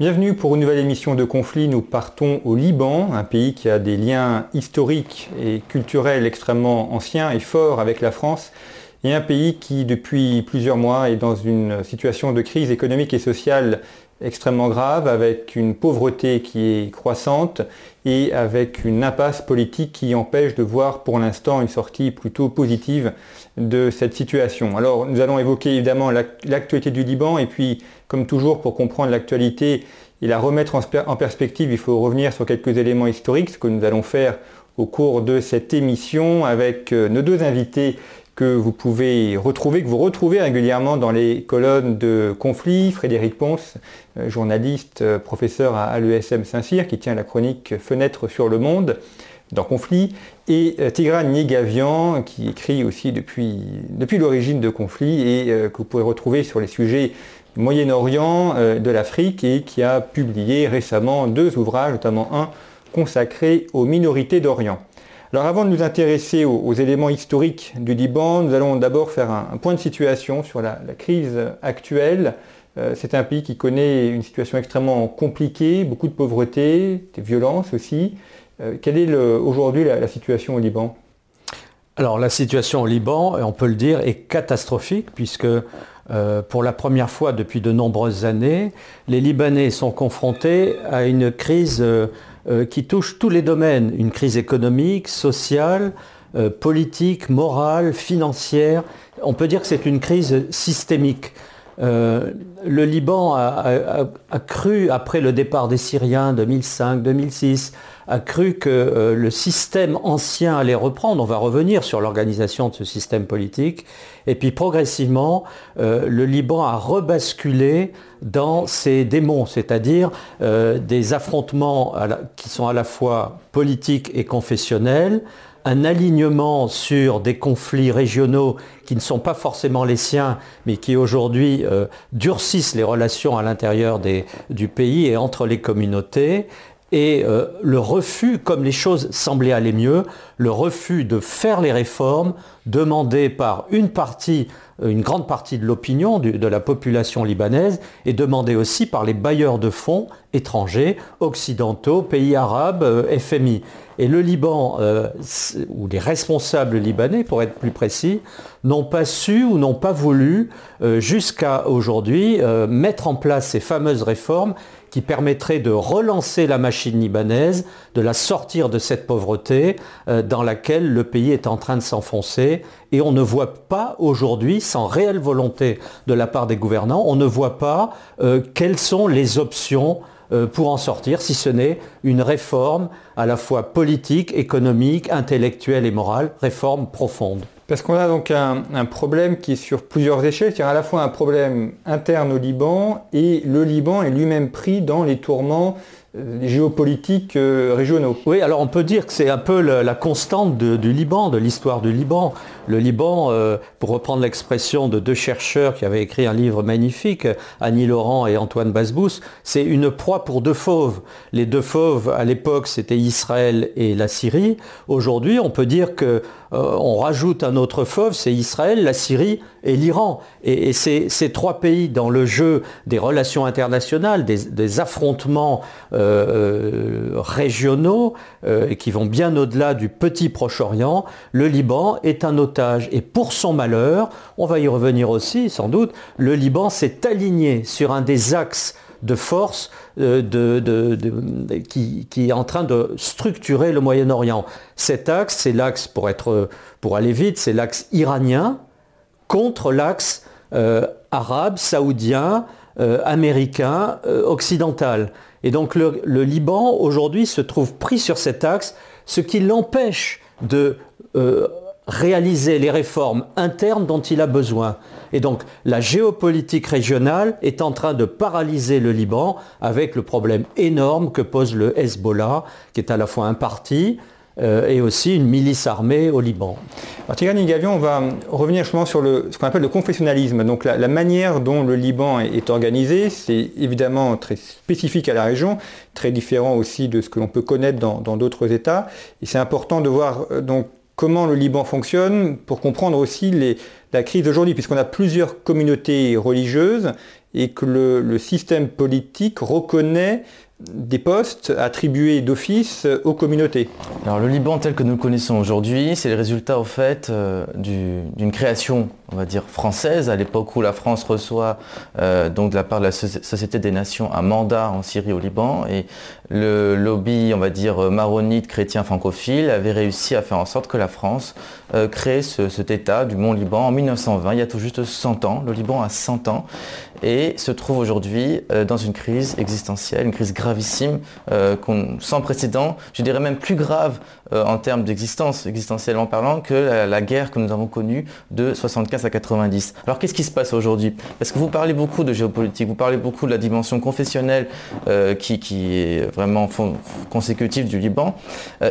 Bienvenue pour une nouvelle émission de conflit. Nous partons au Liban, un pays qui a des liens historiques et culturels extrêmement anciens et forts avec la France, et un pays qui depuis plusieurs mois est dans une situation de crise économique et sociale extrêmement grave, avec une pauvreté qui est croissante et avec une impasse politique qui empêche de voir pour l'instant une sortie plutôt positive de cette situation. Alors nous allons évoquer évidemment l'actualité du Liban et puis comme toujours pour comprendre l'actualité et la remettre en perspective, il faut revenir sur quelques éléments historiques, ce que nous allons faire au cours de cette émission avec euh, nos deux invités que vous pouvez retrouver, que vous retrouvez régulièrement dans les colonnes de conflit. Frédéric Ponce, euh, journaliste, euh, professeur à l'ESM Saint-Cyr, qui tient la chronique Fenêtre sur le monde dans Conflit, et euh, Tigran Niegavian, qui écrit aussi depuis, depuis l'origine de Conflit et que vous pouvez retrouver sur les sujets Moyen-Orient, de l'Afrique, et qui a publié récemment deux ouvrages, notamment un consacré aux minorités d'Orient. Alors avant de nous intéresser aux, éléments historiques du Liban, nous allons d'abord faire un, point de situation sur la, crise actuelle. Euh, c'est un pays qui connaît une situation extrêmement compliquée, beaucoup de pauvreté, des violences aussi. Euh, quelle est aujourd'hui la, situation au Liban? Alors la situation au Liban, on peut le dire, est catastrophique puisque euh, pour la première fois depuis de nombreuses années, les Libanais sont confrontés à une crise euh, qui touche tous les domaines, une crise économique, sociale, politique, morale, financière. On peut dire que c'est une crise systémique. Le Liban a, cru, après le départ des Syriens 2005-2006, a cru que le système ancien allait reprendre. On va revenir sur l'organisation de ce système politique. Et puis progressivement, le Liban a rebasculé dans ces démons, c'est-à-dire euh, des affrontements qui sont à la fois politiques et confessionnels, un alignement sur des conflits régionaux qui ne sont pas forcément les siens, mais qui aujourd'hui euh, durcissent les relations à l'intérieur du pays et entre les communautés, et euh, le refus, comme les choses semblaient aller mieux, le refus de faire les réformes demandées par une partie, euh, une grande partie de l'opinion de la population libanaise et demandé aussi par les bailleurs de fonds étrangers, occidentaux, pays arabes, euh, FMI. Et le Liban, ou les responsables libanais, pour être plus précis, n'ont pas su ou n'ont pas voulu, jusqu'à aujourd'hui, mettre en place ces fameuses réformes qui permettrait de relancer la machine libanaise, de la sortir de cette pauvreté euh, dans laquelle le pays est en train de s'enfoncer. Et on ne voit pas aujourd'hui, sans réelle volonté de la part des gouvernants, on ne voit pas euh, quelles sont les options euh, pour en sortir, si ce n'est une réforme à la fois politique, économique, intellectuelle et morale, réforme profonde. Parce qu'on a donc un, problème qui est sur plusieurs échelles, c'est-à-dire à la fois un problème interne au Liban et le Liban est lui-même pris dans les tourments géopolitiques euh, régionaux. Oui, alors on peut dire que c'est un peu la, constante du Liban, de l'histoire du Liban. Le Liban, euh, pour reprendre l'expression de deux chercheurs qui avaient écrit un livre magnifique, Annie Laurent et Antoine Basbous, c'est une proie pour deux fauves. Les deux fauves, à l'époque, c'était Israël et la Syrie. Aujourd'hui, on peut dire que euh, on rajoute un autre fauve, c'est Israël, la Syrie et l'Iran. Et, ces, trois pays dans le jeu des relations internationales, des, affrontements euh, régionaux qui vont bien au-delà du petit Proche-Orient, le Liban est un autre et pour son malheur, on va y revenir aussi sans doute, le Liban s'est aligné sur un des axes de force euh, qui, est en train de structurer le Moyen-Orient. Cet axe, c'est l'axe, pour, pour aller vite, c'est l'axe iranien contre l'axe euh, arabe, saoudien, américain occidental. Et donc le, Liban aujourd'hui se trouve pris sur cet axe, ce qui l'empêche de réaliser les réformes internes dont il a besoin. Et donc la géopolitique régionale est en train de paralyser le Liban avec le problème énorme que pose le Hezbollah, qui est à la fois un parti, euh, et aussi une milice armée au Liban. Alors Tigran Gavion, on va revenir justement sur ce qu'on appelle le confessionnalisme. Donc la, manière dont le Liban est, organisé, c'est évidemment très spécifique à la région, très différent aussi de ce que l'on peut connaître dans d'autres États. Et c'est important de voir euh, donc comment le Liban fonctionne pour comprendre aussi la crise d'aujourd'hui, puisqu'on a plusieurs communautés religieuses et que le système politique reconnaît des postes attribués d'office aux communautés. Alors le Liban tel que nous le connaissons aujourd'hui, c'est le résultat au fait euh, d'une création, on va dire française, à l'époque où la France reçoit euh, donc de la part de la Société des Nations un mandat en Syrie au Liban et le lobby, on va dire maronite chrétien francophile, avait réussi à faire en sorte que la France euh, crée cet État du Mont Liban en 1920, il y a tout juste 100 ans. Le Liban a 100 ans et se trouve aujourd'hui dans une crise existentielle, une crise gravissime, euh, sans précédent, je dirais même plus grave euh, en termes d'existence, existentiellement parlant, que la, guerre que nous avons connue de 75 à 90. Alors qu'est-ce qui se passe aujourd'hui? Parce que vous parlez beaucoup de géopolitique, vous parlez beaucoup de la dimension confessionnelle euh, qui, est vraiment consécutive du Liban.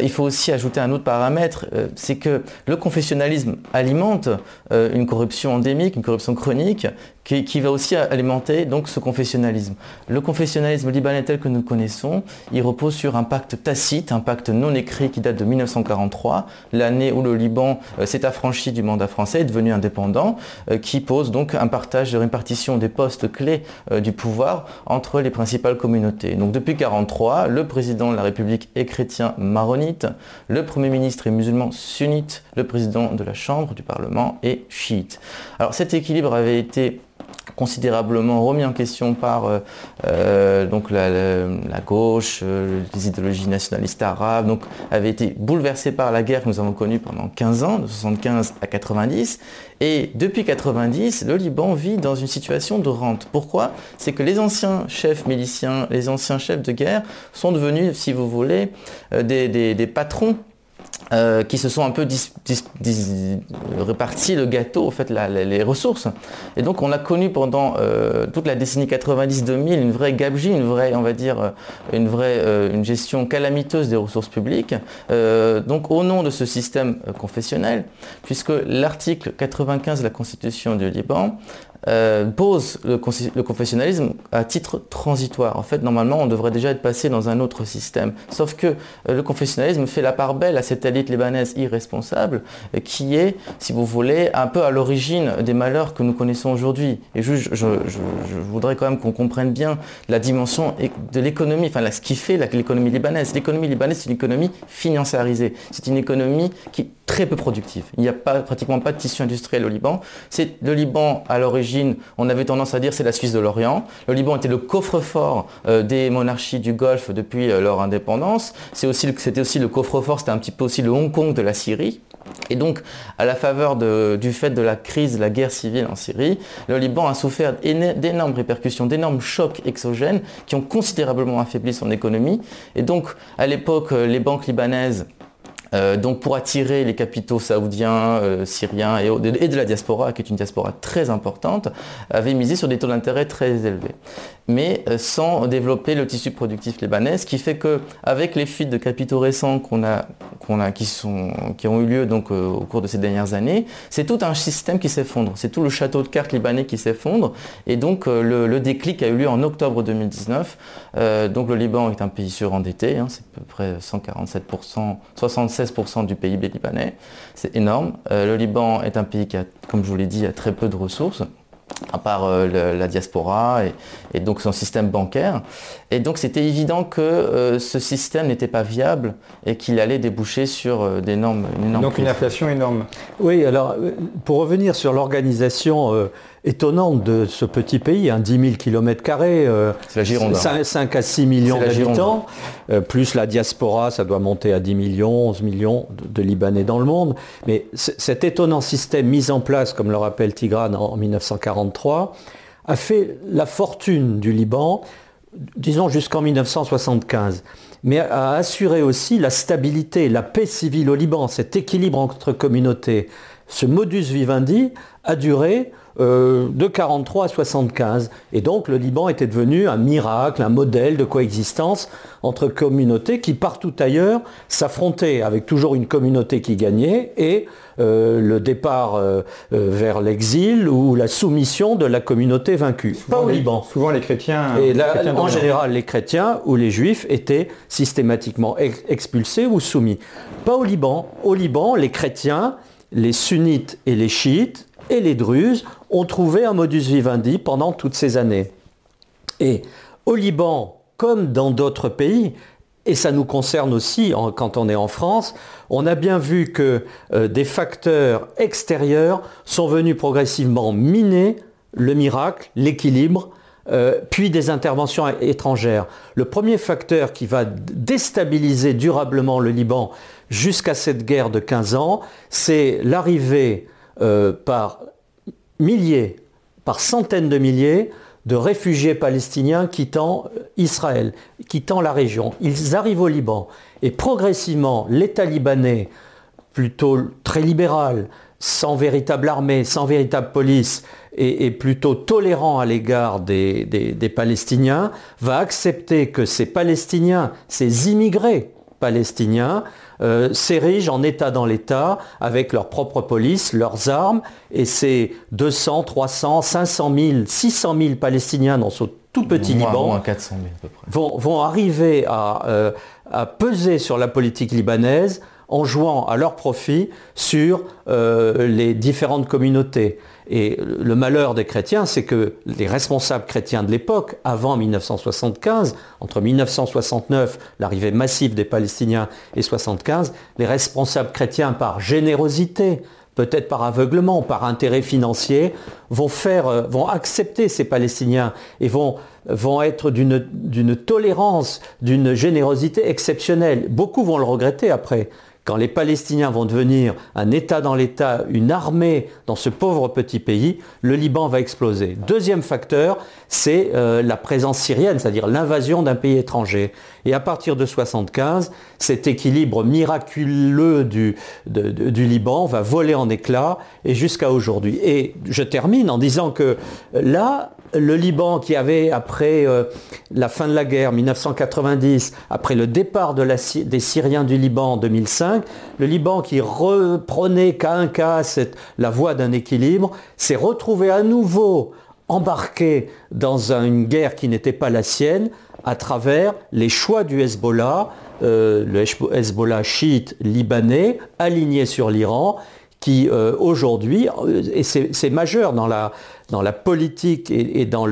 il faut aussi ajouter un autre paramètre, c'est que le confessionnalisme alimente une corruption endémique, une corruption chronique, qui, va aussi alimenter donc ce confessionnalisme. Le confessionnalisme libanais tel que nous connaissons, il repose sur un pacte tacite, un pacte non écrit qui date de 1943, l'année où le Liban euh, s'est affranchi du mandat français, est devenu indépendant, euh, qui pose donc un partage de répartition des postes clés euh, du pouvoir entre les principales communautés. Donc depuis 1943, le président de la République est chrétien maronite, le Premier ministre est musulman sunnite, le président de la Chambre du Parlement est chiite. Alors cet équilibre avait été considérablement remis en question par euh, euh, donc la, gauche, euh, les idéologies nationalistes arabes, donc avait été bouleversé par la guerre que nous avons connue pendant 15 ans, de 75 à 90. Et depuis 90, le Liban vit dans une situation de rente. Pourquoi? C'est que les anciens chefs miliciens, les anciens chefs de guerre sont devenus, si vous voulez, des patrons euh, qui se sont un peu répartis le gâteau, en fait, les ressources. Et donc, on a connu pendant euh, toute la décennie 90-2000 une vraie gabegie, une vraie, on va dire, euh, une vraie une gestion calamiteuse des ressources publiques. donc, au nom de ce système confessionnel, puisque l'article 95 de la Constitution du Liban euh, pose le, confessionnalisme à titre transitoire. En fait, normalement, on devrait déjà être passé dans un autre système. Sauf que euh, le confessionnalisme fait la part belle à cette élite libanaise irresponsable euh, qui est, si vous voulez, un peu à l'origine des malheurs que nous connaissons aujourd'hui. Et je, voudrais quand même qu'on comprenne bien la dimension de l'économie, enfin ce qui fait l'économie libanaise. L'économie libanaise, c'est une économie financiarisée. C'est une économie qui très peu productive. Il n'y a pratiquement pas de tissu industriel au Liban. C'est le Liban à l'origine on avait tendance à dire c'est la Suisse de l'Orient. Le Liban était le coffre-fort euh, des monarchies du Golfe depuis euh, leur indépendance. C'était aussi, le coffre-fort, c'était un petit peu aussi le Hong Kong de la Syrie. Et donc, à la faveur du fait de la crise, de la guerre civile en Syrie, le Liban a souffert d'énormes répercussions, d'énormes chocs exogènes qui ont considérablement affaibli son économie. Et donc, à l'époque, euh, les banques libanaises euh, donc pour attirer les capitaux saoudiens, euh, syriens et, de la diaspora, qui est une diaspora très importante, avait misé sur des taux d'intérêt très élevés. Mais euh, sans développer le tissu productif libanais, ce qui fait qu'avec les fuites de capitaux récents qui, ont eu lieu donc, au cours de ces dernières années, c'est tout un système qui s'effondre. C'est tout le château de cartes libanais qui s'effondre. Et donc le, déclic a eu lieu en octobre 2019. donc le Liban est un pays surendetté, hein, c'est à peu près 147%, 67 du PIB libanais. C'est énorme. Euh, le Liban est un pays qui a, comme je vous l'ai dit, a très peu de ressources à part euh, la diaspora et, donc son système bancaire. Et donc c'était évident que euh, ce système n'était pas viable et qu'il allait déboucher sur d'énormes... Donc une inflation énorme. Oui, alors pour revenir sur l'organisation étonnante de ce petit pays, un 10 000 km, la Gironde. 5, à 6 millions d'habitants, euh, plus la diaspora, ça doit monter à 10 millions, 11 millions de, Libanais dans le monde. Mais cet étonnant système mis en place, comme le rappelle Tigran en 1943, a fait la fortune du Liban, disons jusqu'en 1975, mais a assuré aussi la stabilité, la paix civile au Liban, cet équilibre entre communautés. Ce modus vivendi a duré euh, de 43 à 75. Et donc le Liban était devenu un miracle, un modèle de coexistence entre communautés qui partout ailleurs s'affrontaient avec toujours une communauté qui gagnait et euh, le départ euh, vers l'exil ou la soumission de la communauté vaincue. Pas au Liban. Souvent les chrétiens. Et en général, les chrétiens ou les juifs étaient systématiquement expulsés ou soumis. Pas au Liban. Au Liban, les chrétiens, les sunnites et les chiites et les Druzes ont trouvé un modus vivendi pendant toutes ces années. Et au Liban, comme dans d'autres pays, et ça nous concerne aussi quand on est en France, on a bien vu que euh, des facteurs extérieurs sont venus progressivement miner le miracle, l'équilibre, euh, puis des interventions étrangères. Le premier facteur qui va déstabiliser durablement le Liban jusqu'à cette guerre de 15 ans, c'est l'arrivée euh, par milliers, par centaines de milliers de réfugiés palestiniens quittant Israël, quittant la région. Ils arrivent au Liban et progressivement l'État libanais, plutôt très libéral, sans véritable armée, sans véritable police, et, plutôt tolérant à l'égard des Palestiniens, va accepter que ces Palestiniens, ces immigrés palestiniens, euh, s'érigent en État dans l'État avec leur propre police, leurs armes, et ces 200, 300, 500 000, 600 000 Palestiniens dans ce tout petit Liban Vont, arriver euh, à, peser sur la politique libanaise en jouant à leur profit sur euh, les différentes communautés. Et le malheur des chrétiens, c'est que les responsables chrétiens de l'époque, avant 1975, entre 1969, l'arrivée massive des Palestiniens, et 1975, les responsables chrétiens, par générosité, peut-être par aveuglement, par intérêt financier, vont, faire, euh, vont accepter ces Palestiniens et vont, vont être d'une tolérance, d'une générosité exceptionnelle. Beaucoup vont le regretter après quand les Palestiniens vont devenir un État dans l'État, une armée dans ce pauvre petit pays, le Liban va exploser. Deuxième facteur, c'est euh, la présence syrienne, c'est-à-dire l'invasion d'un pays étranger. Et à partir de 1975, cet équilibre miraculeux du, du Liban va voler en éclats et jusqu'à aujourd'hui. Et je termine en disant que là, le Liban qui avait, après euh, la fin de la guerre, 1990, après le départ des Syriens du Liban en 2005, le Liban qui reprenait cas un cas la voie d'un équilibre, s'est retrouvé à nouveau embarqué dans une guerre qui n'était pas la sienne à travers les choix du Hezbollah, euh, le Hezbollah chiite libanais, aligné sur l'Iran, qui euh, aujourd'hui, et c'est majeur dans la, dans la politique et, dans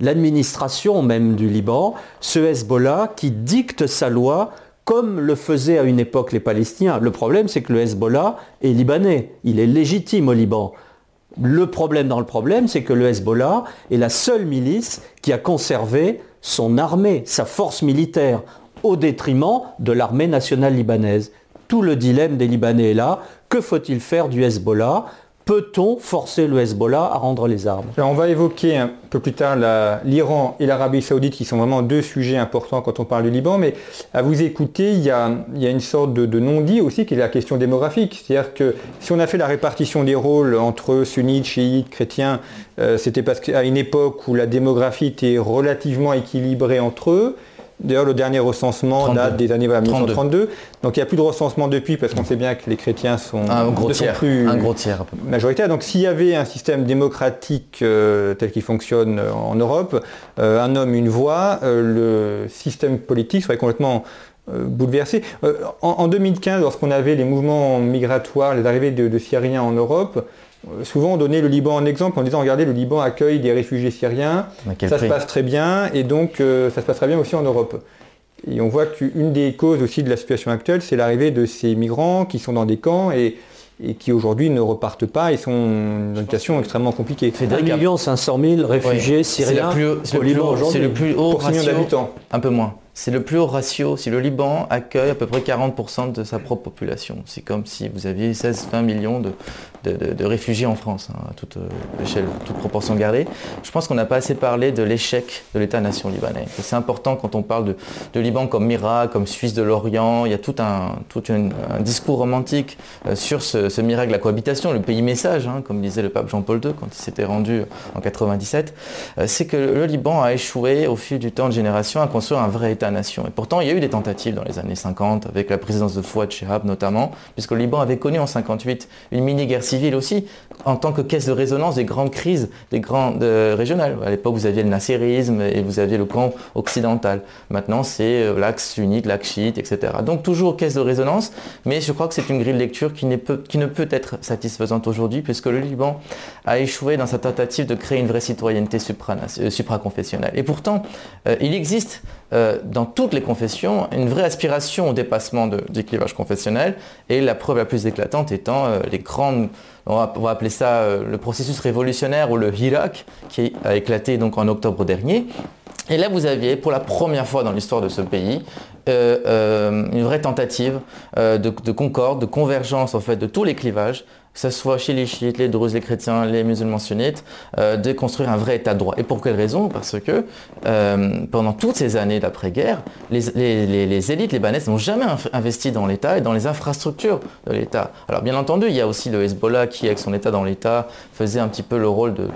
l'administration même du Liban, ce Hezbollah qui dicte sa loi comme le faisaient à une époque les Palestiniens. Le problème, c'est que le Hezbollah est libanais, il est légitime au Liban. Le problème dans le problème, c'est que le Hezbollah est la seule milice qui a conservé son armée, sa force militaire, au détriment de l'armée nationale libanaise. Tout le dilemme des Libanais est là. Que faut-il faire du Hezbollah? Peut-on forcer le Hezbollah à rendre les armes? On va évoquer un peu plus tard l'Iran et l'Arabie saoudite qui sont vraiment deux sujets importants quand on parle du Liban, mais à vous écouter, il y a, une sorte de, non-dit aussi qui est la question démographique. C'est-à-dire que si on a fait la répartition des rôles entre sunnites, chiites, chrétiens, euh, c'était parce qu'à une époque où la démographie était relativement équilibrée entre eux, D'ailleurs, le dernier recensement date des années 1932. Donc il n'y a plus de recensement depuis parce qu'on sait bien que les chrétiens sont, un gros tiers, plus un gros tiers. majoritaires. Donc s'il y avait un système démocratique euh, tel qu'il fonctionne euh, en Europe, euh, un homme, une voix, le système politique serait complètement bouleversé. En, 2015, lorsqu'on avait les mouvements migratoires, les arrivées de Syriens en Europe, souvent on donnait le Liban en exemple en disant regardez le Liban accueille des réfugiés syriens, ça se passe très bien et donc euh, ça se passerait bien aussi en Europe. Et on voit qu'une des causes aussi de la situation actuelle, c'est l'arrivée de ces migrants qui sont dans des camps et, qui aujourd'hui ne repartent pas et sont dans une situation extrêmement compliquée. 1 500 000 réfugiés syriens au Liban aujourd'hui. C'est le plus haut ratio, un peu moins. C'est le plus haut ratio. Si le Liban accueille à peu près 40% de sa propre population, c'est comme si vous aviez 16-20 millions de, réfugiés en France, hein, à toute euh, toute proportion gardée. Je pense qu'on n'a pas assez parlé de l'échec de l'État-nation libanais. C'est important quand on parle de, Liban comme miracle, comme Suisse de l'Orient. Il y a tout un, tout un discours romantique euh, sur ce, miracle de la cohabitation, le pays message, hein, comme disait le pape Jean-Paul II quand il s'était rendu en 97. Euh, c'est que le Liban a échoué au fil du temps de génération à construire un vrai État-nation. Et pourtant, il y a eu des tentatives dans les années 50, avec la présidence de Fouad Chehab notamment, puisque le Liban avait connu en 58 une mini-guerre civile aussi, en tant que caisse de résonance des grandes crises, des grandes euh, régionales. À l'époque, vous aviez le nasserisme et vous aviez le camp occidental. Maintenant, c'est euh, l'axe unique, l'axe chiite, etc. Donc toujours caisse de résonance, mais je crois que c'est une grille de lecture qui, qui ne peut être satisfaisante aujourd'hui, puisque le Liban a échoué dans sa tentative de créer une vraie citoyenneté euh, supraconfessionnelle. Et pourtant, il existe dans toutes les confessions une vraie aspiration au dépassement des clivages confessionnels, et la preuve la plus éclatante étant les grandes on va, appeler ça euh, le processus révolutionnaire ou le Hirak, qui a éclaté donc en octobre dernier. Et là, vous aviez, pour la première fois dans l'histoire de ce pays, euh, euh, une vraie tentative de, de, concorde, de convergence en fait de tous les clivages que ce soit chez les chiites, les druzes, les chrétiens, les musulmans sunnites, euh, de construire un vrai état de droit. Et pour quelle raison? Parce que euh, pendant toutes ces années d'après-guerre, les, les, élites libanaises n'ont jamais investi dans l'État et dans les infrastructures de l'État. Alors bien entendu, il y a aussi le Hezbollah qui, avec son État dans l'État, faisait un petit peu le rôle de,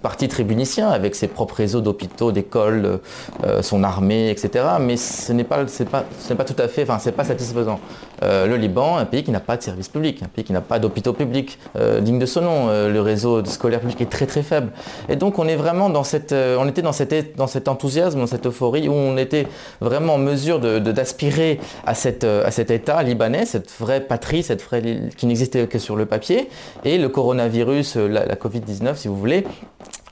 parti tribunicien, avec ses propres réseaux d'hôpitaux, d'écoles, euh, son armée, etc. Mais ce n'est pas tout à fait, enfin, c'est pas satisfaisant. Le Liban, un pays qui n'a pas de service public, un pays qui n'a pas d'hôpitaux publics euh, digne de son nom. Euh, le réseau scolaire public est très très faible. Et donc on est vraiment dans cette, euh, on était dans, cet enthousiasme, dans cette euphorie où on était vraiment en mesure d'aspirer à, cet État libanais, cette vraie patrie, cette vraie qui n'existait que sur le papier. Et le coronavirus, la Covid-19 si vous voulez,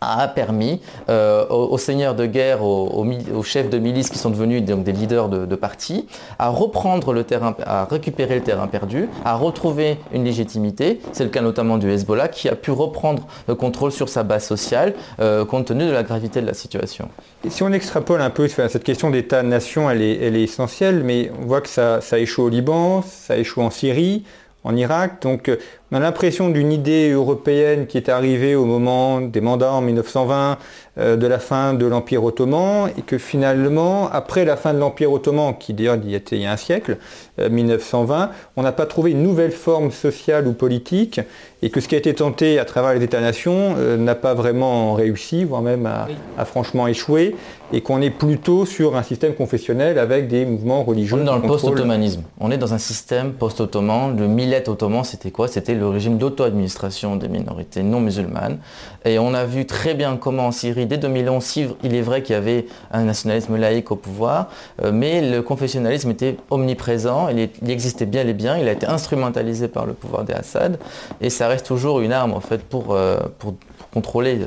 a permis euh, aux, seigneurs de guerre, aux, chefs de milices qui sont devenus donc, des leaders de, partis, à reprendre le terrain, à récupérer le terrain perdu, à retrouver une légitimité. C'est le cas notamment du Hezbollah qui a pu reprendre le contrôle sur sa base sociale euh, compte tenu de la gravité de la situation. si on extrapole un peu cette question d'État-nation, elle est, elle est, essentielle, mais on voit que ça échoue au Liban, ça échoue en Syrie, en Irak. Donc euh, on a l'impression d'une idée européenne qui est arrivée au moment des mandats en 1920, euh, de la fin de l'Empire ottoman, et que finalement, après la fin de l'Empire ottoman, qui d'ailleurs il y a un siècle, 1920, euh, on n'a pas trouvé une nouvelle forme sociale ou politique, et que ce qui a été tenté à travers les États-nations euh, n'a pas vraiment réussi, voire même a, franchement échoué, et qu'on est plutôt sur un système confessionnel avec des mouvements religieux. On est dans le post-ottomanisme. On est dans un système post-ottoman. Le millet ottoman, c'était quoi? C'était le régime d'auto-administration des minorités non musulmanes. Et on a vu très bien comment en Syrie, dès 2011, il est vrai qu'il y avait un nationalisme laïque au pouvoir, euh, mais le confessionnalisme était omniprésent, il, existait bien et bien, il a été instrumentalisé par le pouvoir des Assad, et ça reste toujours une arme en fait pour, euh, pour contrôler.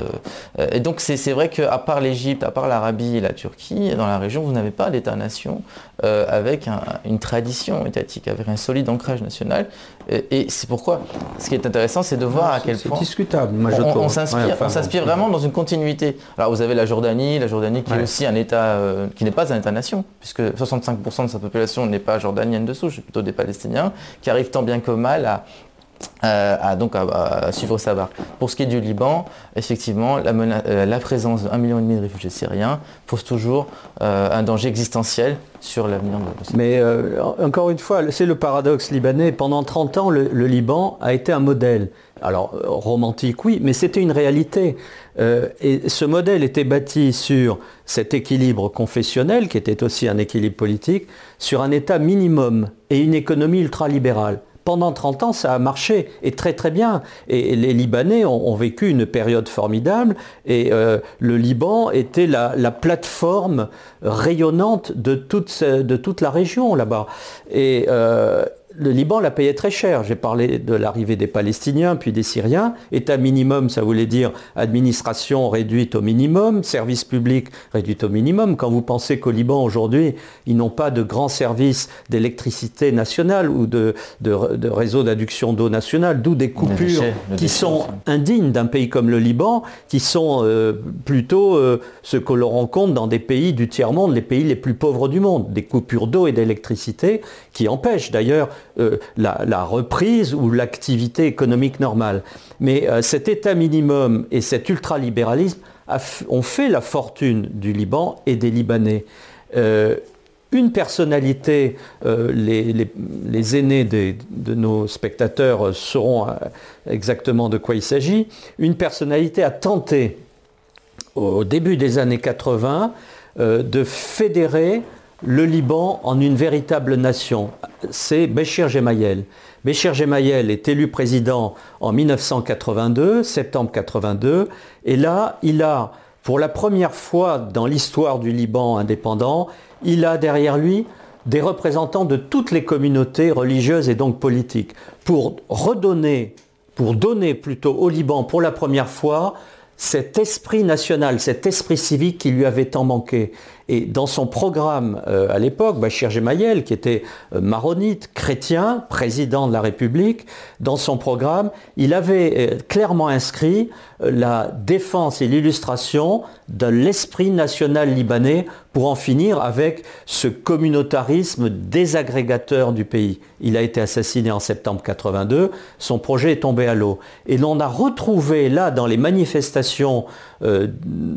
Euh, et donc c'est vrai qu'à part l'Égypte, à part l'Arabie et la Turquie, dans la région, vous n'avez pas d'État-nation euh, avec une tradition étatique, avec un solide ancrage national. Et, c'est pourquoi ce qui est intéressant, c'est de voir à quel point... C'est discutable, moi je On, s'inspire vraiment dans une continuité. Alors vous avez la Jordanie, la Jordanie qui est aussi un État, euh, qui n'est pas un État-nation, puisque 65% de sa population n'est pas jordanienne de souche, plutôt des Palestiniens, qui arrivent tant bien que mal à, euh, à, donc à, suivre sa barque. Pour ce qui est du Liban, effectivement, la, euh, la présence d'un million et demi de réfugiés syriens pose toujours euh, un danger existentiel sur l'avenir de la Mais encore une fois, c'est le paradoxe libanais. Pendant 30 ans, le, Liban a été un modèle. Alors, romantique, oui, mais c'était une réalité. et ce modèle était bâti sur cet équilibre confessionnel, qui était aussi un équilibre politique, sur un État minimum et une économie ultralibérale pendant 30 ans, ça a marché, et très très bien. Et les Libanais ont, vécu une période formidable, et euh, le Liban était la, plateforme rayonnante de toute, la région là-bas. Et euh, le Liban l'a payé très cher. J'ai parlé de l'arrivée des Palestiniens, puis des Syriens. État minimum, ça voulait dire administration réduite au minimum, service public réduit au minimum. Quand vous pensez qu'au Liban, aujourd'hui, ils n'ont pas de grands services d'électricité nationale ou de, de, réseau d'adduction d'eau nationale, d'où des coupures qui sont indignes d'un pays comme le Liban, qui sont euh, plutôt euh, ce que l'on rencontre dans des pays du tiers-monde, les pays les plus pauvres du monde. Des coupures d'eau et d'électricité qui empêchent d'ailleurs la, reprise ou l'activité économique normale. Mais cet État minimum et cet ultralibéralisme ont fait la fortune du Liban et des Libanais une personnalité, euh, les, aînés de nos spectateurs sauront euh, exactement de quoi il s'agit, une personnalité a tenté au début des années 80 euh, de fédérer le Liban en une véritable nation. C'est Béchir Gemayel. Béchir Gemayel est élu président en 1982, septembre 82, et là, il a, pour la première fois dans l'histoire du Liban indépendant, il a derrière lui des représentants de toutes les communautés religieuses et donc politiques pour redonner, pour donner plutôt au Liban pour la première fois cet esprit national, cet esprit civique qui lui avait tant manqué. Et dans son programme euh, à l'époque, Bachir Gemayel, qui était euh, maronite, chrétien, président de la République, dans son programme, il avait euh, clairement inscrit la défense et l'illustration de l'esprit national libanais pour en finir avec ce communautarisme désagrégateur du pays. Il a été assassiné en septembre 82, son projet est tombé à l'eau. Et l'on a retrouvé là dans les manifestations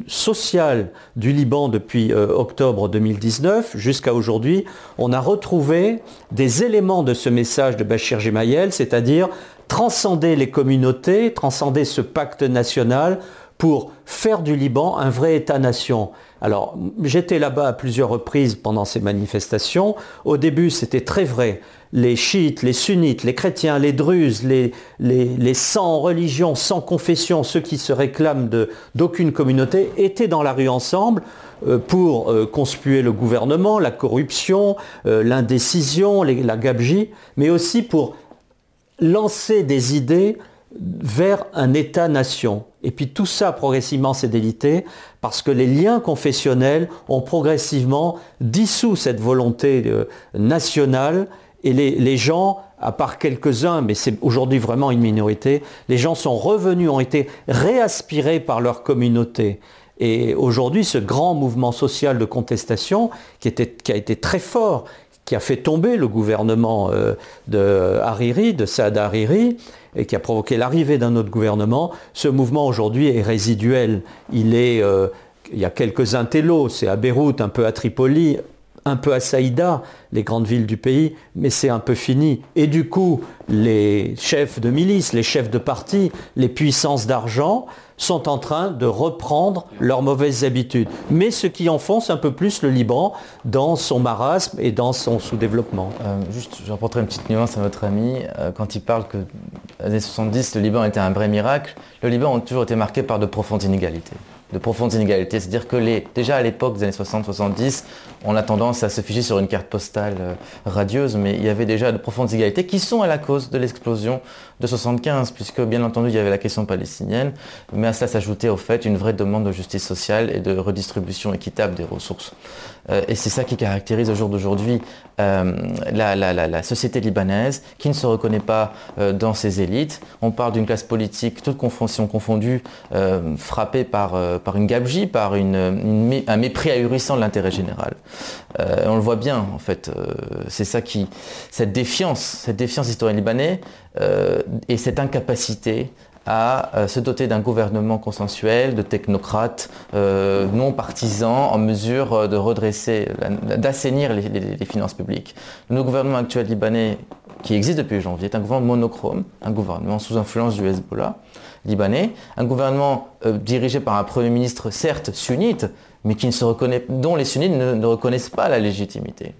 sociales du Liban depuis octobre 2019 jusqu'à aujourd'hui, on a retrouvé des éléments de ce message de Bachir Gemayel, c'est-à-dire transcender les communautés, transcender ce pacte national pour faire du Liban un vrai État-nation. Alors, j'étais là-bas à plusieurs reprises pendant ces manifestations. Au début, c'était très vrai. Les chiites, les sunnites, les chrétiens, les druzes, les, sans religion, sans confession, ceux qui se réclament d'aucune communauté, étaient dans la rue ensemble euh, pour euh, conspuer le gouvernement, la corruption, euh, l'indécision, la gabegie, mais aussi pour lancer des idées vers un État-nation. Et puis tout ça progressivement s'est délité parce que les liens confessionnels ont progressivement dissous cette volonté nationale et les, les, gens, à part quelques-uns, mais c'est aujourd'hui vraiment une minorité, les gens sont revenus, ont été réaspirés par leur communauté. Et aujourd'hui, ce grand mouvement social de contestation, qui, a été très fort, qui a fait tomber le gouvernement euh, de Hariri, de Saad Hariri, et qui a provoqué l'arrivée d'un autre gouvernement, ce mouvement aujourd'hui est résiduel. Il, est, euh, il y a quelques intellos, c'est à Beyrouth, un peu à Tripoli, un peu à Saïda, les grandes villes du pays, mais c'est un peu fini. Et du coup, les chefs de milice, les chefs de parti, les puissances d'argent sont en train de reprendre leurs mauvaises habitudes. Mais ce qui enfonce un peu plus le Liban dans son marasme et dans son sous-développement. Euh, juste, je rapporterai une petite nuance à notre ami. Euh, quand il parle que les années 70, le Liban était un vrai miracle, le Liban a toujours été marqué par de profondes inégalités de profondes inégalités. C'est-à-dire que déjà à l'époque des années 60-70, on a tendance à se figer sur une carte postale euh, radieuse, mais il y avait déjà de profondes inégalités qui sont à la cause de l'explosion de 75, puisque bien entendu il y avait la question palestinienne, mais à cela s'ajoutait au fait une vraie demande de justice sociale et de redistribution équitable des ressources. Euh, et c'est ça qui caractérise au jour d'aujourd'hui euh, la, société libanaise, qui ne se reconnaît pas dans ses élites. On parle d'une classe politique, toute confondue, frappée par, une gabegie, par un mépris ahurissant de l'intérêt général. On le voit bien, en fait. c'est ça qui, cette défiance, cette défiance historienne libanais et cette incapacité à euh, se doter d'un gouvernement consensuel, de technocrates euh, non partisans en mesure euh, de redresser, d'assainir les, finances publiques. Le gouvernement actuel libanais, qui existe depuis janvier, est un gouvernement monochrome, un gouvernement sous influence du Hezbollah libanais, un gouvernement dirigé par un Premier ministre certes sunnite, mais dont les sunnites ne reconnaissent pas la légitimité.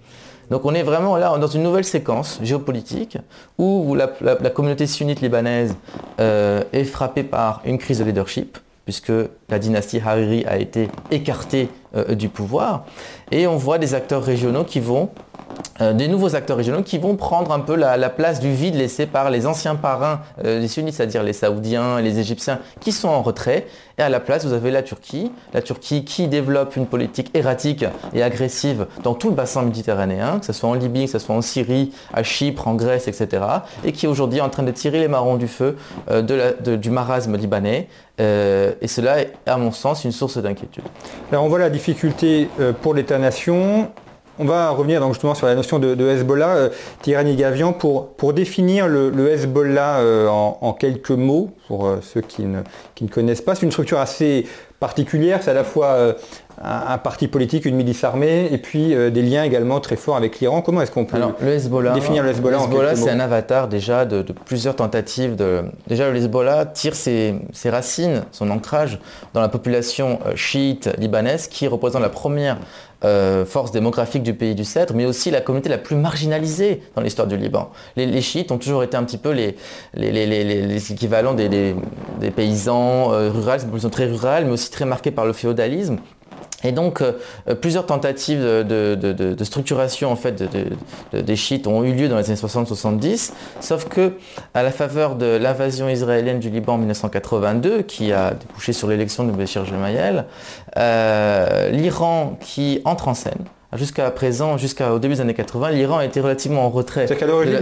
Donc on est vraiment là dans une nouvelle séquence géopolitique où la, communauté sunnite libanaise euh, est frappée par une crise de leadership, puisque la dynastie Hariri a été écartée euh, du pouvoir. Et on voit des acteurs régionaux qui vont euh, des nouveaux acteurs régionaux qui vont prendre un peu la, place du vide laissé par les anciens parrains euh, des sunnites, c'est-à-dire les Saoudiens et les Égyptiens qui sont en retrait. Et à la place, vous avez la Turquie, la Turquie qui développe une politique erratique et agressive dans tout le bassin méditerranéen, que ce soit en Libye, que ce soit en Syrie, à Chypre, en Grèce, etc. Et qui aujourd'hui est en train de tirer les marrons du feu euh, du marasme libanais. et cela est, à mon sens, une source d'inquiétude. Alors on voit la difficulté pour l'État-nation On va revenir donc justement sur la notion de, Hezbollah. Euh, Tirani Gavian, pour, pour définir le, Hezbollah euh, en, quelques mots, pour euh, ceux qui ne, qui ne, connaissent pas, c'est une structure assez particulière. C'est à la fois un, parti politique, une milice armée, et puis des liens également très forts avec l'Iran. Comment est-ce qu'on peut définir le Hezbollah, le Hezbollah c'est un avatar déjà de, plusieurs tentatives. De... Déjà, le Hezbollah tire ses, ses, racines, son ancrage dans la population chiite libanaise qui représente la première euh, force démographique du pays du Cèdre, mais aussi la communauté la plus marginalisée dans l'histoire du Liban. Les, chiites ont toujours été un petit peu les, équivalents des, paysans euh, ruraux, ils sont très rurales, mais aussi très marqués par le féodalisme. Et donc, euh, euh, plusieurs tentatives de, structuration en fait, des chiites ont eu lieu dans les années 60-70, sauf que à la faveur de l'invasion israélienne du Liban en 1982, qui a débouché sur l'élection de Béchir Gemayel, euh, l'Iran qui entre en scène, Jusqu'à présent, jusqu'au début des années 80, l'Iran a été relativement en retrait. C'est qu'à l'origine,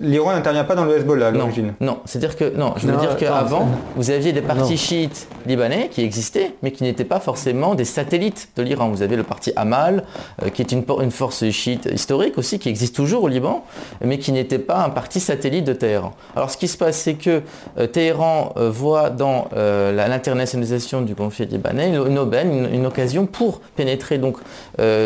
l'Iran n'intervient pas dans le Hezbollah à l'origine. Non, c'est-à-dire que non, je veux dire qu'avant, vous aviez des partis chiites libanais qui existaient, mais qui n'étaient pas forcément des satellites de l'Iran. Vous avez le parti Amal, euh, qui est une, une, force chiite historique aussi, qui existe toujours au Liban, mais qui n'était pas un parti satellite de Téhéran. Alors ce qui se passe, c'est que euh, Téhéran euh, voit dans l'internationalisation du conflit libanais une aubaine, une, occasion pour pénétrer donc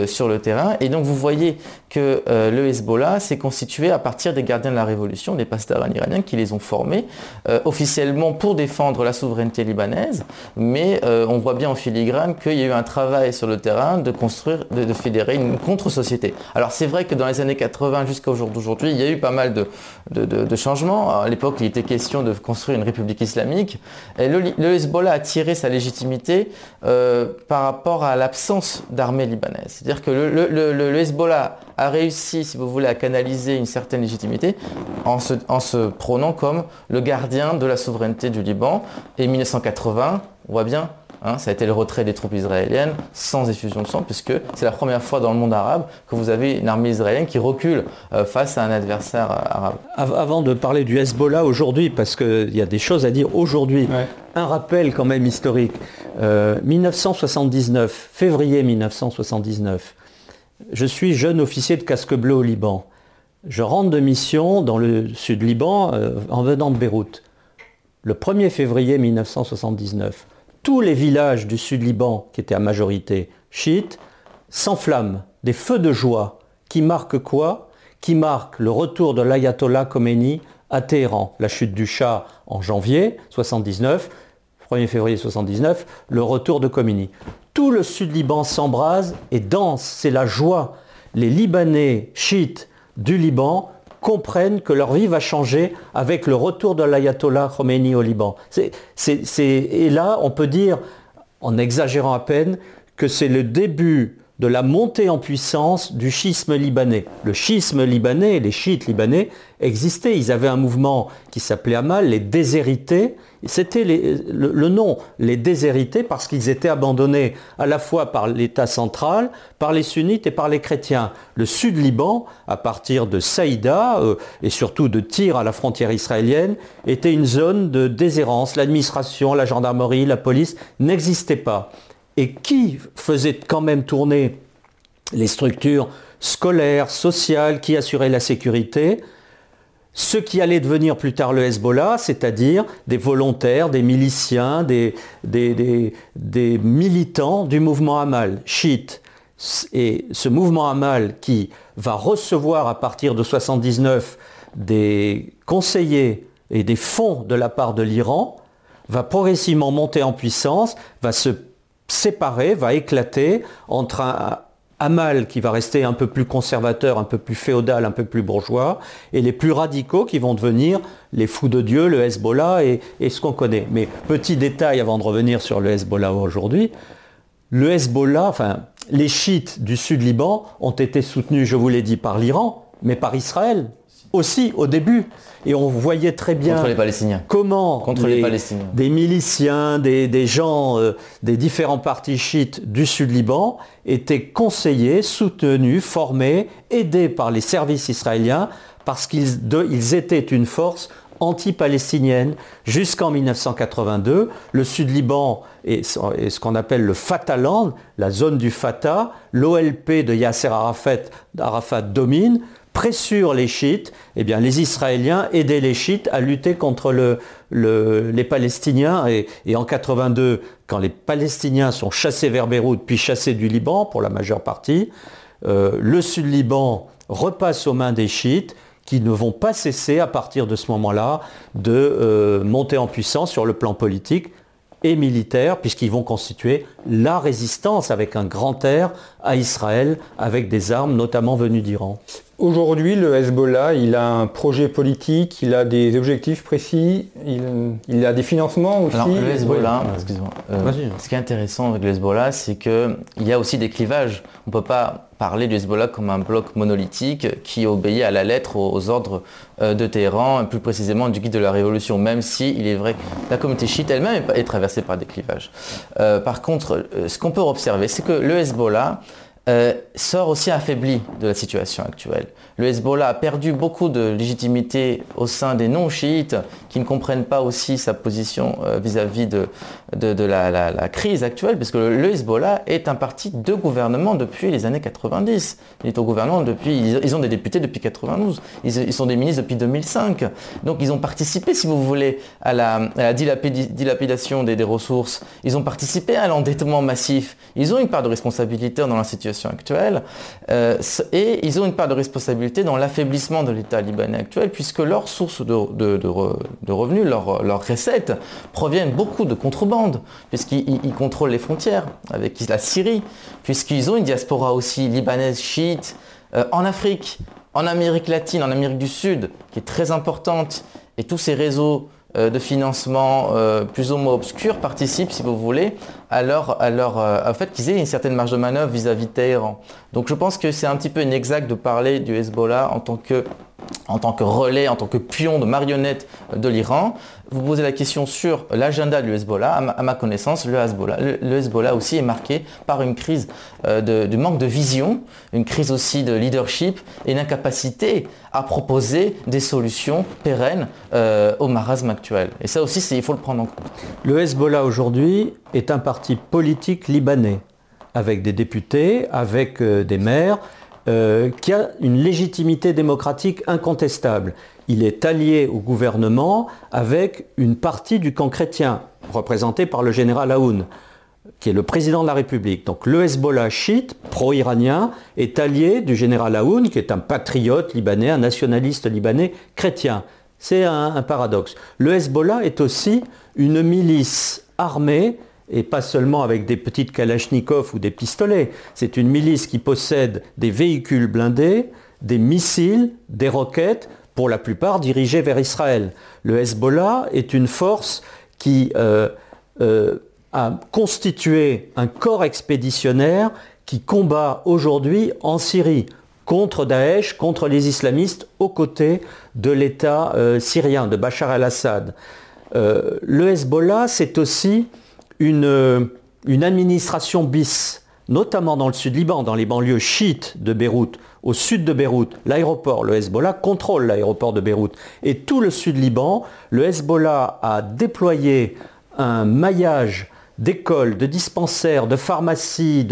sur le terrain. Et donc vous voyez que euh, le Hezbollah s'est constitué à partir des gardiens de la révolution, des pasteurs iraniens qui les ont formés euh, officiellement pour défendre la souveraineté libanaise, mais euh, on voit bien en filigrane qu'il y a eu un travail sur le terrain de construire, de, fédérer une contre-société. Alors c'est vrai que dans les années 80 jusqu'à jour d'aujourd'hui, il y a eu pas mal de, changements. À l'époque, il était question de construire une république islamique. Et le, Hezbollah a tiré sa légitimité par rapport à l'absence d'armée libanaise. C'est-à-dire que le, le Hezbollah a réussi, si vous voulez, à canaliser une certaine légitimité en se, en se prônant comme le gardien de la souveraineté du Liban. Et 1980, on voit bien, hein, ça a été le retrait des troupes israéliennes sans effusion de sang, puisque c'est la première fois dans le monde arabe que vous avez une armée israélienne qui recule euh, face à un adversaire euh, arabe. Avant de parler du Hezbollah aujourd'hui, parce qu'il y a des choses à dire aujourd'hui, un rappel quand même historique. 1979, euh, février 1979, je suis jeune officier de casque bleu au Liban. Je rentre de mission dans le sud Liban euh, en venant de Beyrouth. Le 1er février 1979, tous les villages du sud Liban, qui étaient à majorité chiites, s'enflamment. Des feux de joie qui marquent quoi? Qui marquent le retour de l'ayatollah Khomeini à Téhéran, la chute du Shah en janvier 1979, 1er février 1979, le retour de Khomeini. Tout le sud Liban s'embrase et danse, c'est la joie. Les Libanais chiites du Liban comprennent que leur vie va changer avec le retour de l'ayatollah Khomeini au Liban. et là, on peut dire, en exagérant à peine, que c'est le début de la montée en puissance du schisme libanais. Le schisme libanais, les chiites libanais existaient. Ils avaient un mouvement qui s'appelait Amal, les déshérités. C'était le, nom, les déshérités, parce qu'ils étaient abandonnés à la fois par l'État central, par les sunnites et par les chrétiens. Le sud Liban, à partir de Saïda euh, et surtout de Tyr à la frontière israélienne, était une zone de déshérence. L'administration, la gendarmerie, la police n'existaient pas et qui faisait quand même tourner les structures scolaires, sociales, qui assuraient la sécurité, ce qui allait devenir plus tard le Hezbollah, c'est-à-dire des volontaires, des miliciens, des, militants du mouvement Hamal, chiite. Et ce mouvement Hamal qui va recevoir à partir de 1979 des conseillers et des fonds de la part de l'Iran, va progressivement monter en puissance, va se séparer, va éclater entre un Amal qui va rester un peu plus conservateur, un peu plus féodal, un peu plus bourgeois, et les plus radicaux qui vont devenir les fous de Dieu, le Hezbollah et, ce qu'on connaît. Mais petit détail avant de revenir sur le Hezbollah aujourd'hui, le Hezbollah, enfin les chiites du sud Liban ont été soutenus, je vous l'ai dit, par l'Iran, mais par Israël aussi au début. Et on voyait très bien Contre les Palestiniens. comment Contre les, Palestiniens. des miliciens, des, gens euh, des différents partis chiites du sud Liban étaient conseillés, soutenus, formés, aidés par les services israéliens parce qu'ils étaient une force anti-palestinienne jusqu'en 1982. Le Sud-Liban est ce qu'on appelle le Fataland, la zone du Fatah. L'OLP de Yasser Arafat, Arafat domine pressure les chiites, eh bien, les Israéliens aidaient les chiites à lutter contre les Palestiniens. Et, en 82, quand les Palestiniens sont chassés vers Beyrouth, puis chassés du Liban pour la majeure partie, euh, le Sud-Liban repasse aux mains des chiites qui ne vont pas cesser à partir de ce moment-là de euh, monter en puissance sur le plan politique et militaire, puisqu'ils vont constituer la résistance avec un grand air à Israël, avec des armes notamment venues d'Iran. Aujourd'hui, le Hezbollah, il a un projet politique, il a des objectifs précis, il, a des financements aussi. Alors, le Hezbollah, euh, ce qui est intéressant avec le Hezbollah, c'est qu'il y a aussi des clivages. On ne peut pas parler du Hezbollah comme un bloc monolithique qui obéit à la lettre aux, ordres euh, de Téhéran, plus précisément du guide de la révolution, même si il est vrai que la communauté chiite elle-même est traversée par des clivages. Euh, par contre, ce qu'on peut observer, c'est que le Hezbollah euh, sort aussi affaibli de la situation actuelle. Le Hezbollah a perdu beaucoup de légitimité au sein des non-chiites qui ne comprennent pas aussi sa position euh, vis-à-vis de, de, la, crise actuelle, puisque le, Hezbollah est un parti de gouvernement depuis les années 90. Il est au gouvernement depuis, ils, ont des députés depuis 92, ils, sont des ministres depuis 2005. Donc ils ont participé, si vous voulez, à la, dilapidation des, des ressources, ils ont participé à l'endettement massif, ils ont une part de responsabilité dans la situation actuelle. Euh, et ils ont une part de responsabilité dans l'affaiblissement de l'État libanais actuel, puisque leurs sources de, revenus, leurs recettes, proviennent beaucoup de contrebande, puisqu'ils contrôlent les frontières avec la Syrie, puisqu'ils ont une diaspora aussi libanaise chiite euh, en Afrique, en Amérique latine, en Amérique du Sud, qui est très importante, et tous ces réseaux de financement euh, plus ou moins obscurs participent, si vous voulez, à leur, à leur, euh, au fait qu'ils aient une certaine marge de manœuvre vis-à-vis de Téhéran. Donc je pense que c'est un petit peu inexact de parler du Hezbollah en tant que en tant que relais, en tant que pion de marionnette de l'Iran. Vous posez la question sur l'agenda du Hezbollah. À ma, connaissance, le Hezbollah, le, Hezbollah, aussi est marqué par une crise euh, de, manque de vision, une crise aussi de leadership et une incapacité à proposer des solutions pérennes euh, au marasme actuel. Et ça aussi, il faut le prendre en compte. Le Hezbollah aujourd'hui est un parti politique libanais, avec des députés, avec euh, des maires, euh, qui a une légitimité démocratique incontestable. Il est allié au gouvernement avec une partie du camp chrétien, représenté par le général Aoun, qui est le président de la République. Donc le Hezbollah chiite, pro-iranien, est allié du général Aoun, qui est un patriote libanais, un nationaliste libanais chrétien. C'est un paradoxe. Le Hezbollah est aussi une milice armée et pas seulement avec des petites kalachnikovs ou des pistolets. C'est une milice qui possède des véhicules blindés, des missiles, des roquettes, pour la plupart dirigés vers Israël. Le Hezbollah est une force qui euh, euh, a constitué un corps expéditionnaire qui combat aujourd'hui en Syrie contre Daesh, contre les islamistes, aux côtés de l'État euh, syrien, de Bachar el-Assad. le Hezbollah, c'est aussi une, administration bis, notamment dans le sud Liban, dans les banlieues chiites de Beyrouth, au sud de Beyrouth, l'aéroport, le Hezbollah contrôle l'aéroport de Beyrouth. Et tout le sud Liban, le Hezbollah a déployé un maillage d'écoles, de dispensaires, de pharmacies,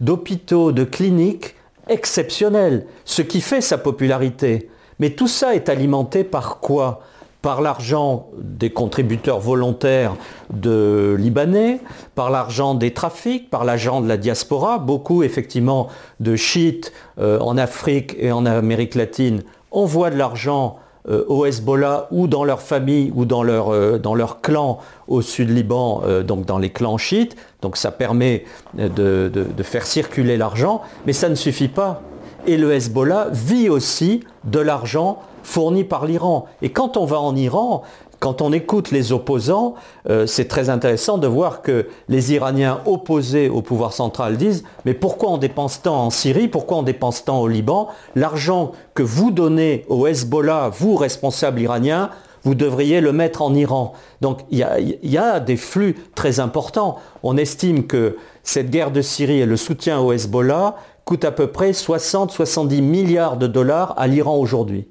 d'hôpitaux, de cliniques exceptionnel, ce qui fait sa popularité. Mais tout ça est alimenté par quoi? Par l'argent des contributeurs volontaires de Libanais, par l'argent des trafics, par l'argent de la diaspora. Beaucoup, effectivement, de chiites euh, en Afrique et en Amérique latine envoient de l'argent euh, au Hezbollah ou dans leur famille ou dans leur, euh, clan au sud Liban, donc dans les clans chiites. Donc ça permet de faire circuler l'argent, mais ça ne suffit pas. Et le Hezbollah vit aussi de l'argent fournis par l'Iran. Et quand on va en Iran, quand on écoute les opposants, euh, c'est très intéressant de voir que les Iraniens opposés au pouvoir central disent mais pourquoi on dépense tant en Syrie, pourquoi on dépense tant au Liban? L'argent que vous donnez au Hezbollah, vous responsables iraniens, vous devriez le mettre en Iran. Donc il y, y, a des flux très importants. On estime que cette guerre de Syrie et le soutien au Hezbollah coûtent à peu près 60-70 milliards de dollars à l'Iran aujourd'hui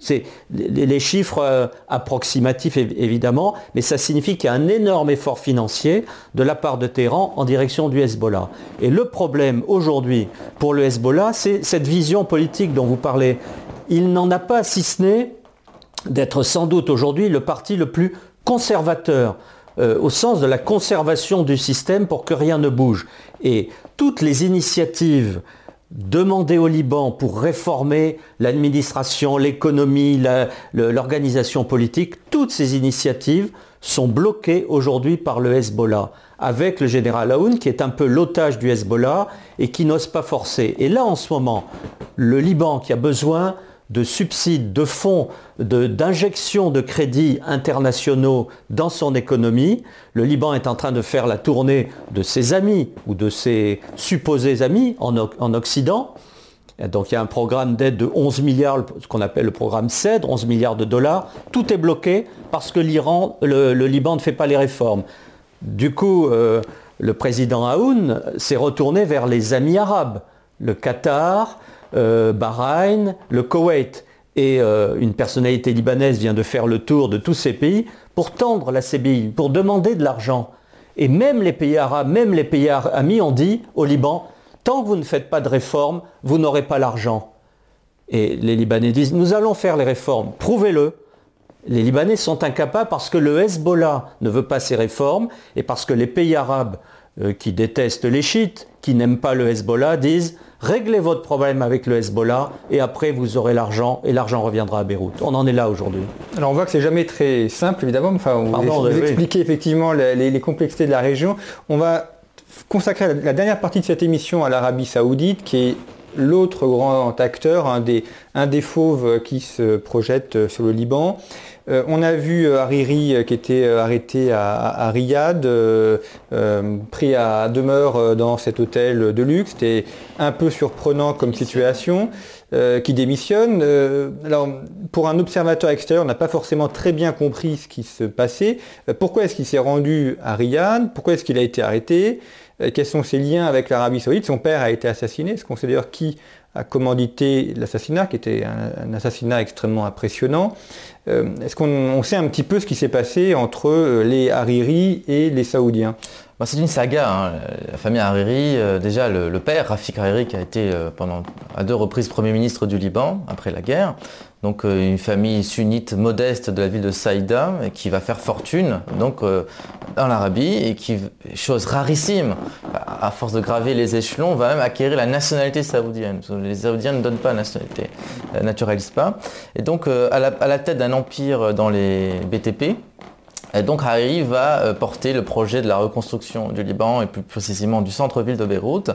C'est les chiffres euh, approximatifs évidemment, mais ça signifie qu'il y a un énorme effort financier de la part de Téhéran en direction du Hezbollah. Et le problème aujourd'hui pour le Hezbollah, c'est cette vision politique dont vous parlez. Il n'en a pas, si ce n'est d'être sans doute aujourd'hui le parti le plus conservateur euh, au sens de la conservation du système pour que rien ne bouge. Et toutes les initiatives demander au Liban pour réformer l'administration, l'économie, l'organisation politique, toutes ces initiatives sont bloquées aujourd'hui par le Hezbollah, avec le général Aoun qui est un peu l'otage du Hezbollah et qui n'ose pas forcer. Et là, en ce moment, le Liban qui a besoin de subsides, de fonds, d'injections de, crédits internationaux dans son économie. Le Liban est en train de faire la tournée de ses amis ou de ses supposés amis en, Occident. Donc il y a un programme d'aide de 11 milliards, ce qu'on appelle le programme CED, 11 milliards de dollars. Tout est bloqué parce que le, Liban ne fait pas les réformes. Du coup, euh, le président Aoun s'est retourné vers les amis arabes, le Qatar, euh, Bahreïn, le Koweït. Et euh, une personnalité libanaise vient de faire le tour de tous ces pays pour tendre la CBI, pour demander de l'argent. Et même les pays arabes, même les pays amis ont dit au Liban, tant que vous ne faites pas de réformes, vous n'aurez pas l'argent. Et les Libanais disent, nous allons faire les réformes, prouvez-le. Les Libanais sont incapables parce que le Hezbollah ne veut pas ces réformes et parce que les pays arabes euh, qui détestent les chiites, qui n'aiment pas le Hezbollah, disent réglez votre problème avec le Hezbollah et après vous aurez l'argent et l'argent reviendra à Beyrouth. On en est là aujourd'hui. Alors on voit que c'est jamais très simple évidemment, enfin, vous, expliquez effectivement les, complexités de la région. On va consacrer la, dernière partie de cette émission à l'Arabie Saoudite qui est l'autre grand acteur, un des, un des fauves qui se projette sur le Liban. Euh, on a vu euh, Hariri euh, qui était arrêté à, Riyad, pris à demeure dans cet hôtel de luxe. C'était un peu surprenant comme situation. qui démissionne. alors, pour un observateur extérieur, on n'a pas forcément très bien compris ce qui se passait. pourquoi est-ce qu'il s'est rendu à Riyad? Pourquoi est-ce qu'il a été arrêté? Quels sont ses liens avec l'Arabie Saoudite? Son père a été assassiné. Est-ce qu'on sait d'ailleurs qui a commandité l'assassinat, qui était un, assassinat extrêmement impressionnant? Euh, est-ce qu'on sait un petit peu ce qui s'est passé entre euh, les Hariri et les Saoudiens? Bah, c'est une saga. Hein. La famille Hariri, euh, déjà le, père, Rafik Hariri, qui a été à deux reprises Premier ministre du Liban après la guerre, donc une famille sunnite modeste de la ville de Saïda qui va faire fortune donc dans l'Arabie et qui, chose rarissime, à force de graver les échelons, va même acquérir la nationalité saoudienne. Les Saoudiens ne donnent pas la nationalité, ne naturalisent pas. Et donc à la tête d'un empire dans les BTP, donc Hariri va euh, porter le projet de la reconstruction du Liban et plus précisément du centre-ville de Beyrouth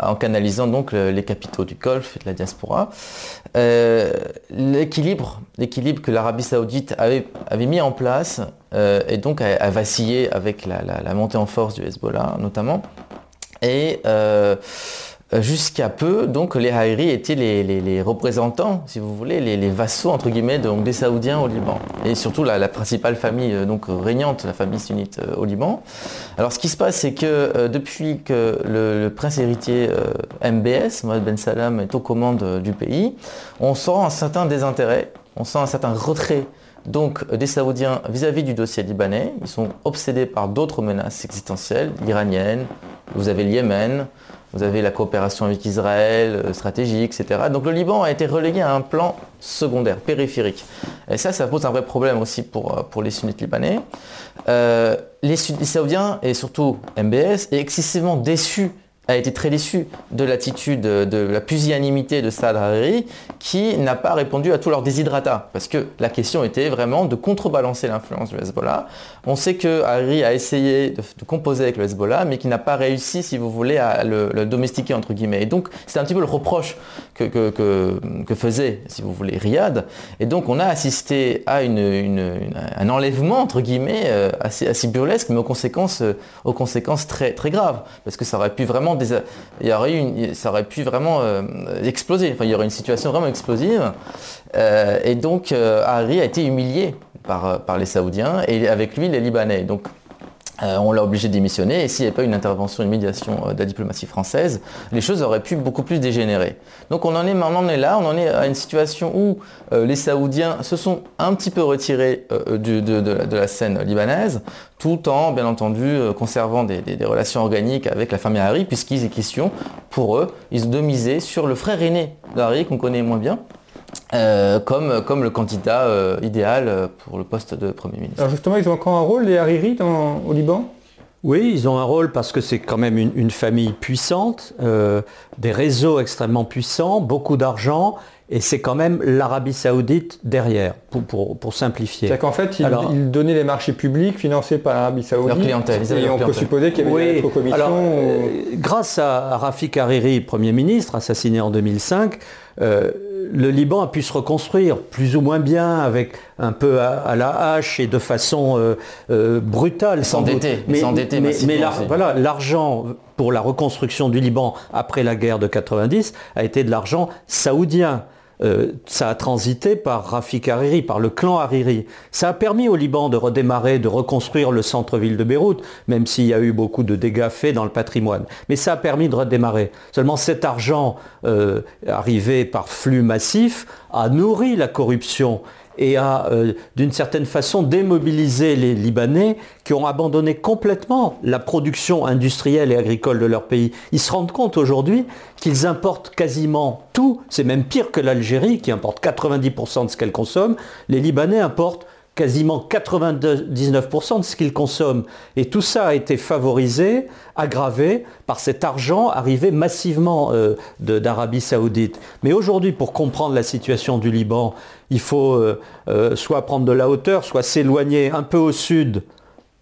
en canalisant donc les capitaux du Golfe et de la diaspora. Euh, l'équilibre, l'équilibre que l'Arabie saoudite avait, mis en place euh, et donc a, vacillé avec la, montée en force du Hezbollah notamment. Et euh, jusqu'à peu, donc les Haïris étaient les, représentants, si vous voulez, les, vassaux entre guillemets des Saoudiens au Liban, et surtout la, principale famille euh, donc régnante, la famille sunnite euh, au Liban. Alors ce qui se passe, c'est que depuis que le, prince héritier MBS, Mohamed Ben Salam, est aux commandes du pays, on sent un certain désintérêt, on sent un certain retrait donc des Saoudiens vis-à-vis -vis du dossier libanais. Ils sont obsédés par d'autres menaces existentielles, iraniennes, vous avez le Yémen, vous avez la coopération avec Israël, euh, stratégique, etc. Donc le Liban a été relégué à un plan secondaire, périphérique. Et ça, ça pose un vrai problème aussi pour, euh, les sunnites libanais. Euh, les, les Saoudiens, et surtout MBS, est excessivement déçus a été très déçu de l'attitude, de la pusillanimité de Saad Hariri, qui n'a pas répondu à tous leurs déshydratats. Parce que la question était vraiment de contrebalancer l'influence du Hezbollah. On sait que Hariri a essayé de, composer avec le Hezbollah, mais qui n'a pas réussi, si vous voulez, à le, domestiquer, entre guillemets. Et donc, c'est un petit peu le reproche que, que, faisait, si vous voulez, Riyad. Et donc, on a assisté à un enlèvement, entre guillemets, euh, assez, assez burlesque, mais aux conséquences, aux conséquences très, très graves. Parce que ça aurait pu vraiment il aurait ça aurait pu vraiment euh, exploser. Il y aurait une situation vraiment explosive. Euh, et donc, euh, Harry a été humilié par, les Saoudiens et avec lui les Libanais. Euh, on l'a obligé de démissionner et s'il n'y avait pas une intervention, une médiation euh, de la diplomatie française, les choses auraient pu beaucoup plus dégénérer. Donc on en est, là, on en est à une situation où euh, les Saoudiens se sont un petit peu retirés de, la scène libanaise, tout en, bien entendu, conservant des, relations organiques avec la famille Harry, puisqu'il est question, pour eux, ils de miser sur le frère aîné d'Harry, qu'on connaît moins bien, euh, comme, comme le candidat euh, idéal euh, pour le poste de Premier ministre. Alors justement, ils ont encore un rôle, les Hariri, au Liban? Oui, ils ont un rôle parce que c'est quand même une, famille puissante, des réseaux extrêmement puissants, beaucoup d'argent, et c'est quand même l'Arabie saoudite derrière, pour, pour, simplifier. C'est-à-dire qu'en fait, ils, donnaient les marchés publics financés par l'Arabie saoudite. Leur clientèle. et on peut supposer qu'il y avait oui. des alors, grâce à Rafik Hariri, Premier ministre, assassiné en 2005, le Liban a pu se reconstruire plus ou moins bien, avec un peu à, la hache et de façon euh, euh, brutale. S'endetter, mais, mais, mais voilà, l'argent pour la reconstruction du Liban après la guerre de 90 a été de l'argent saoudien. Euh, ça a transité par Rafik Hariri, par le clan Hariri. Ça a permis au Liban de redémarrer, de reconstruire le centre-ville de Beyrouth, même s'il y a eu beaucoup de dégâts faits dans le patrimoine. Mais ça a permis de redémarrer. Seulement cet argent euh, arrivé par flux massif a nourri la corruption et a, euh, d'une certaine façon, démobilisé les Libanais qui ont abandonné complètement la production industrielle et agricole de leur pays. Ils se rendent compte aujourd'hui qu'ils importent quasiment tout, c'est même pire que l'Algérie qui importe 90% de ce qu'elle consomme, les Libanais importent quasiment 99% de ce qu'ils consomment. Et tout ça a été favorisé, aggravé par cet argent arrivé massivement euh, d'Arabie saoudite. Mais aujourd'hui, pour comprendre la situation du Liban, il faut euh, euh, soit prendre de la hauteur, soit s'éloigner un peu au sud,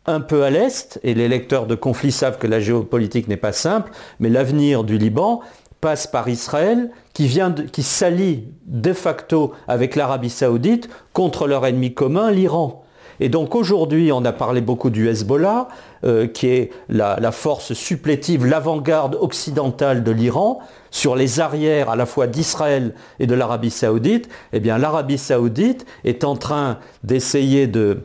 un peu à l'est, et les lecteurs de conflits savent que la géopolitique n'est pas simple, mais l'avenir du Liban passe par Israël, qui, vient qui s'allie de facto avec l'Arabie saoudite contre leur ennemi commun, l'Iran. Et donc aujourd'hui, on a parlé beaucoup du Hezbollah, euh, qui est la, force supplétive, l'avant-garde occidentale de l'Iran, sur les arrières à la fois d'Israël et de l'Arabie saoudite. Eh bien, l'Arabie saoudite est en train d'essayer de,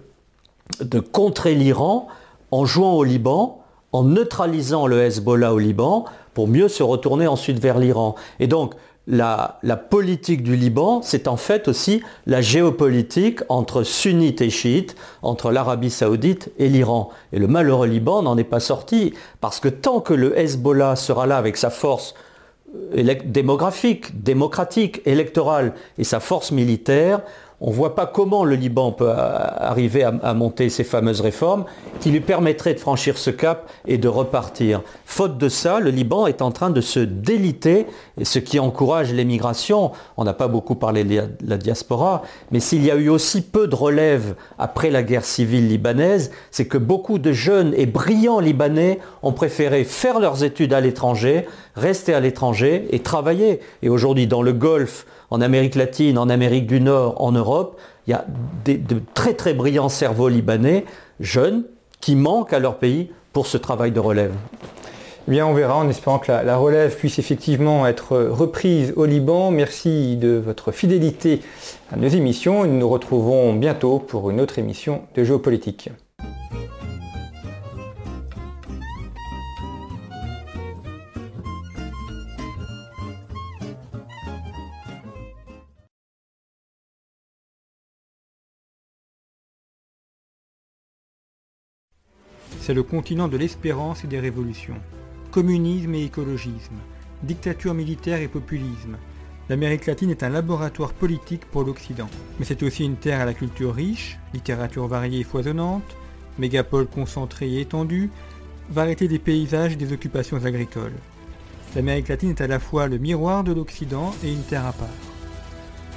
de contrer l'Iran en jouant au Liban, en neutralisant le Hezbollah au Liban, pour mieux se retourner ensuite vers l'Iran. Et donc, la, politique du Liban, c'est en fait aussi la géopolitique entre sunnites et chiites, entre l'Arabie saoudite et l'Iran. Et le malheureux Liban n'en est pas sorti, parce que tant que le Hezbollah sera là avec sa force euh, démographique, démocratique, électorale et sa force militaire, on ne voit pas comment le Liban peut arriver à, monter ces fameuses réformes qui lui permettraient de franchir ce cap et de repartir. Faute de ça, le Liban est en train de se déliter, ce qui encourage l'émigration. On n'a pas beaucoup parlé de la diaspora, mais s'il y a eu aussi peu de relève après la guerre civile libanaise, c'est que beaucoup de jeunes et brillants Libanais ont préféré faire leurs études à l'étranger, rester à l'étranger et travailler. Et aujourd'hui, dans le Golfe, en Amérique latine, en Amérique du Nord, en Europe, il y a de très très brillants cerveaux libanais, jeunes, qui manquent à leur pays pour ce travail de relève. Eh bien, on verra en espérant que la, relève puisse effectivement être reprise au Liban. Merci de votre fidélité à nos émissions. Nous nous retrouvons bientôt pour une autre émission de géopolitique. C'est le continent de l'espérance et des révolutions. Communisme et écologisme, dictature militaire et populisme. L'Amérique latine est un laboratoire politique pour l'Occident. Mais c'est aussi une terre à la culture riche, littérature variée et foisonnante, mégapole concentrée et étendue, variété des paysages et des occupations agricoles. L'Amérique latine est à la fois le miroir de l'Occident et une terre à part.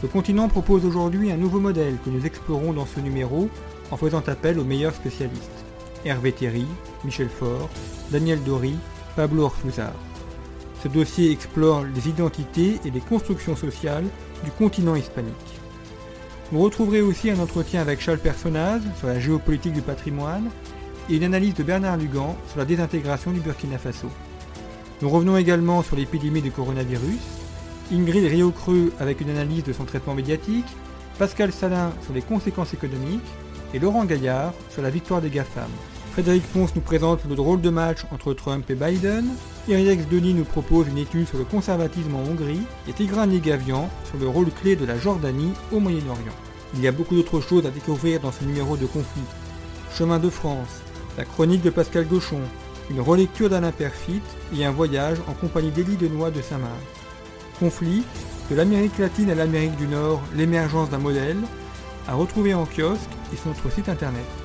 Le continent propose aujourd'hui un nouveau modèle que nous explorons dans ce numéro en faisant appel aux meilleurs spécialistes. Hervé Thierry, Michel Faure, Daniel Dory, Pablo Orfuzar. Ce dossier explore les identités et les constructions sociales du continent hispanique. Vous retrouverez aussi un entretien avec Charles Personnaz sur la géopolitique du patrimoine et une analyse de Bernard Lugan sur la désintégration du Burkina Faso. Nous revenons également sur l'épidémie du coronavirus, Ingrid Riocreux avec une analyse de son traitement médiatique, Pascal Salin sur les conséquences économiques et Laurent Gaillard sur la victoire des GAFAM. Frédéric Ponce nous présente le drôle de match entre Trump et Biden. Iriex Denis nous propose une étude sur le conservatisme en Hongrie. Et Tigran Ligavian sur le rôle clé de la Jordanie au Moyen-Orient. Il y a beaucoup d'autres choses à découvrir dans ce numéro de conflit. Chemin de France, la chronique de Pascal Gauchon, une relecture d'Alain Perfit et un voyage en compagnie d'Élie Denois de Saint-Marc. Conflit, de l'Amérique latine à l'Amérique du Nord, l'émergence d'un modèle, à retrouver en kiosque et sur notre site internet.